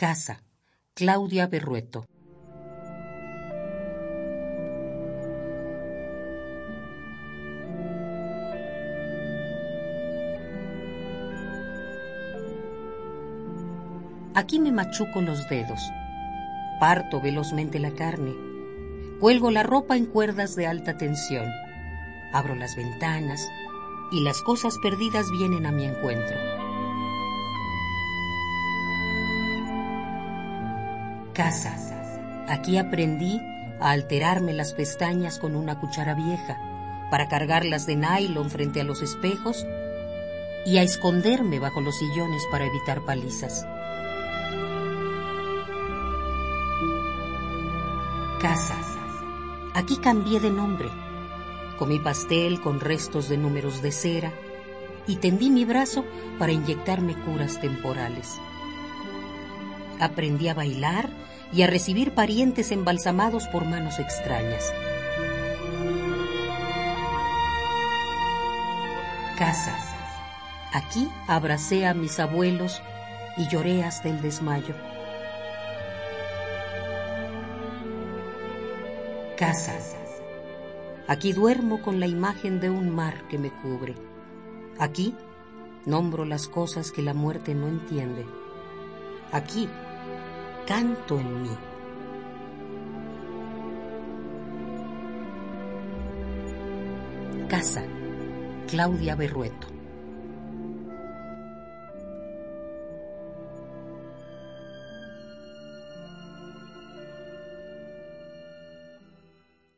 Casa, Claudia Berrueto. Aquí me machuco los dedos, parto velozmente la carne, cuelgo la ropa en cuerdas de alta tensión, abro las ventanas y las cosas perdidas vienen a mi encuentro. Casa. Aquí aprendí a alterarme las pestañas con una cuchara vieja, para cargarlas de nylon frente a los espejos y a esconderme bajo los sillones para evitar palizas. Casa. Aquí cambié de nombre. Comí pastel con restos de números de cera y tendí mi brazo para inyectarme curas temporales. Aprendí a bailar y a recibir parientes embalsamados por manos extrañas. Casa. Aquí abracé a mis abuelos y lloré hasta el desmayo. Casa. Aquí duermo con la imagen de un mar que me cubre. Aquí nombro las cosas que la muerte no entiende. Aquí canto en mí. Casa, Claudia Berrueto.